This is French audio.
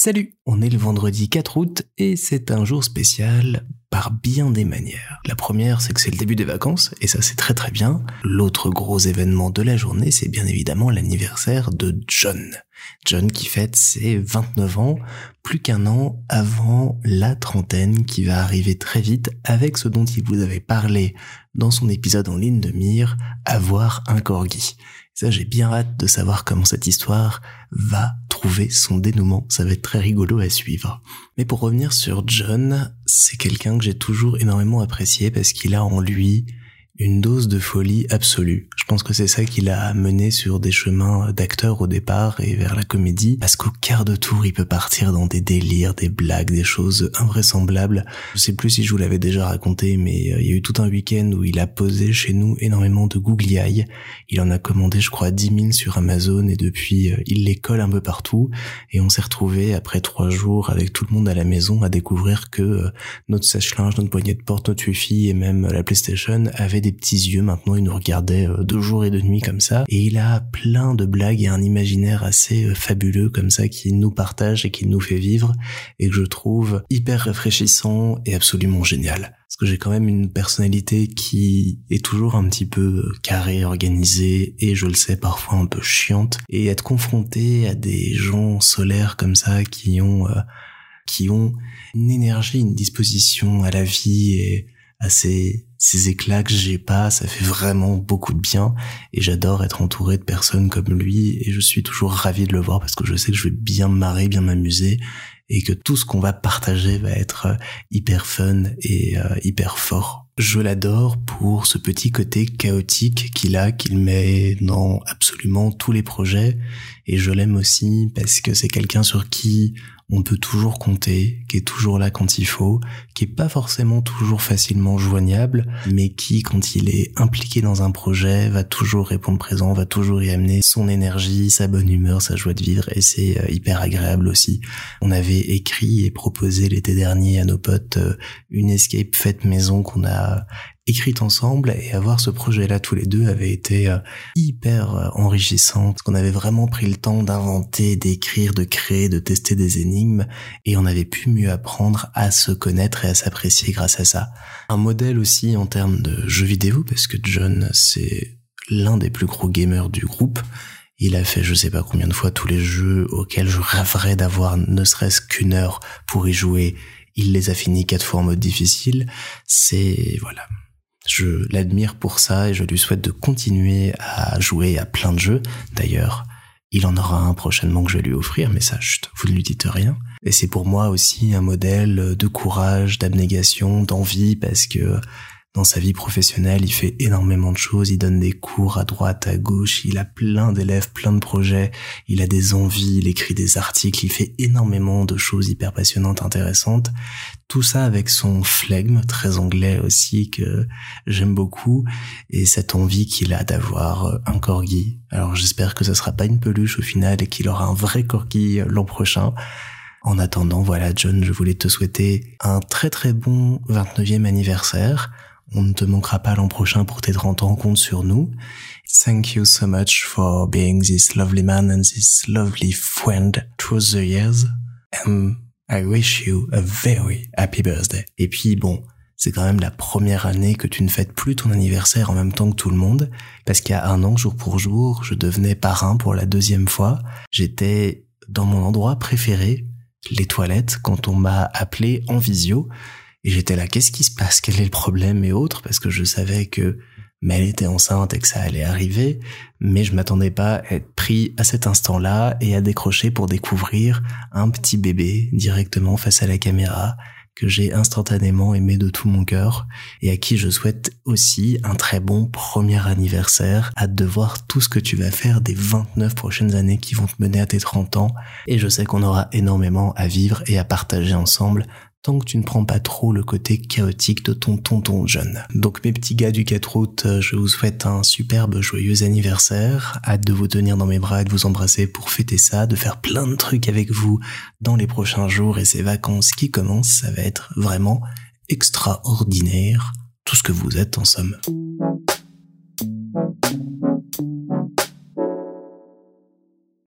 Salut, on est le vendredi 4 août et c'est un jour spécial par bien des manières. La première, c'est que c'est le début des vacances, et ça c'est très très bien. L'autre gros événement de la journée, c'est bien évidemment l'anniversaire de John. John qui fête ses 29 ans, plus qu'un an avant la trentaine qui va arriver très vite avec ce dont il vous avait parlé dans son épisode en ligne de mire, avoir un corgi. Ça, j'ai bien hâte de savoir comment cette histoire va son dénouement. Ça va être très rigolo à suivre. Mais pour revenir sur John, c'est quelqu'un que j'ai toujours énormément apprécié parce qu'il a en lui une dose de folie absolue. Je pense que c'est ça qui l'a mené sur des chemins d'acteur au départ et vers la comédie, parce qu'au quart de tour, il peut partir dans des délires, des blagues, des choses invraisemblables. Je sais plus si je vous l'avais déjà raconté, mais euh, il y a eu tout un week-end où il a posé chez nous énormément de googly eyes. Il en a commandé, je crois, 10 000 sur Amazon et depuis, euh, il les colle un peu partout. Et on s'est retrouvé après trois jours avec tout le monde à la maison à découvrir que euh, notre sèche-linge, notre poignée de porte, notre wifi et même la PlayStation avaient des petits yeux maintenant, il nous regardait euh, de jour et de nuit comme ça. Et il a plein de blagues et un imaginaire assez euh, fabuleux comme ça qui nous partage et qui nous fait vivre et que je trouve hyper rafraîchissant et absolument génial. Parce que j'ai quand même une personnalité qui est toujours un petit peu euh, carrée, organisée et je le sais parfois un peu chiante. Et être confronté à des gens solaires comme ça qui ont qui ont une énergie, une disposition à la vie et à ces, ces éclats que j'ai pas, ça fait vraiment beaucoup de bien et j'adore être entouré de personnes comme lui et je suis toujours ravi de le voir parce que je sais que je vais bien me marrer, bien m'amuser et que tout ce qu'on va partager va être euh, hyper fun et euh, hyper fort. Je l'adore pour ce petit côté chaotique qu'il a, qu'il met dans absolument tous les projets et je l'aime aussi parce que c'est quelqu'un sur qui on peut toujours compter, qui est toujours là quand il faut, qui est pas forcément toujours facilement joignable, mais qui, quand il est impliqué dans un projet, va toujours répondre présent, va toujours y amener son énergie, sa bonne humeur, sa joie de vivre, et c'est euh, hyper agréable aussi. On avait écrit et proposé l'été dernier à nos potes euh, une escape faite maison qu'on a écrite ensemble et avoir ce projet-là tous les deux avait été euh, hyper euh, enrichissant parce qu'on avait vraiment pris le temps d'inventer, d'écrire, de créer, de tester des énigmes et on avait pu mieux apprendre à se connaître et à s'apprécier grâce à ça. Un modèle aussi en termes de jeux vidéo parce que John c'est l'un des plus gros gamers du groupe. Il a fait je sais pas combien de fois tous les jeux auxquels je rêverais d'avoir ne serait-ce qu'une heure pour y jouer. Il les a finis quatre fois en mode difficile. C'est, voilà. Je l'admire pour ça et je lui souhaite de continuer à jouer à plein de jeux. D'ailleurs, il en aura un prochainement que je vais lui offrir, mais ça, vous ne lui dites rien. Et c'est pour moi aussi un modèle de courage, d'abnégation, d'envie, parce que dans sa vie professionnelle, il fait énormément de choses, il donne des cours à droite, à gauche, il a plein d'élèves, plein de projets, il a des envies, il écrit des articles, il fait énormément de choses hyper passionnantes, intéressantes. Tout ça avec son flegme, très anglais aussi, que j'aime beaucoup, et cette envie qu'il a d'avoir un corgi. Alors j'espère que ce sera pas une peluche au final et qu'il aura un vrai corgi l'an prochain. En attendant, voilà John, je voulais te souhaiter un très très bon 29e anniversaire on ne te manquera pas l'an prochain pour tes 30 ans, compte sur nous. Thank you so much for being this lovely man and this lovely friend through the years. And I wish you a very happy birthday. Et puis bon, c'est quand même la première année que tu ne fêtes plus ton anniversaire en même temps que tout le monde, parce qu'il y a un an, jour pour jour, je devenais parrain pour la deuxième fois. J'étais dans mon endroit préféré, les toilettes, quand on m'a appelé en visio. Et j'étais là, qu'est-ce qui se passe? Quel est le problème et autres? Parce que je savais que mais elle était enceinte et que ça allait arriver, mais je m'attendais pas à être pris à cet instant-là et à décrocher pour découvrir un petit bébé directement face à la caméra que j'ai instantanément aimé de tout mon cœur et à qui je souhaite aussi un très bon premier anniversaire, hâte de voir tout ce que tu vas faire des 29 prochaines années qui vont te mener à tes 30 ans. Et je sais qu'on aura énormément à vivre et à partager ensemble que tu ne prends pas trop le côté chaotique de ton tonton jeune. Donc mes petits gars du 4 août, euh, je vous souhaite un superbe joyeux anniversaire. Hâte de vous tenir dans mes bras et de vous embrasser pour fêter ça, de faire plein de trucs avec vous dans les prochains jours et ces vacances qui commencent, ça va être vraiment extraordinaire. Tout ce que vous êtes en somme.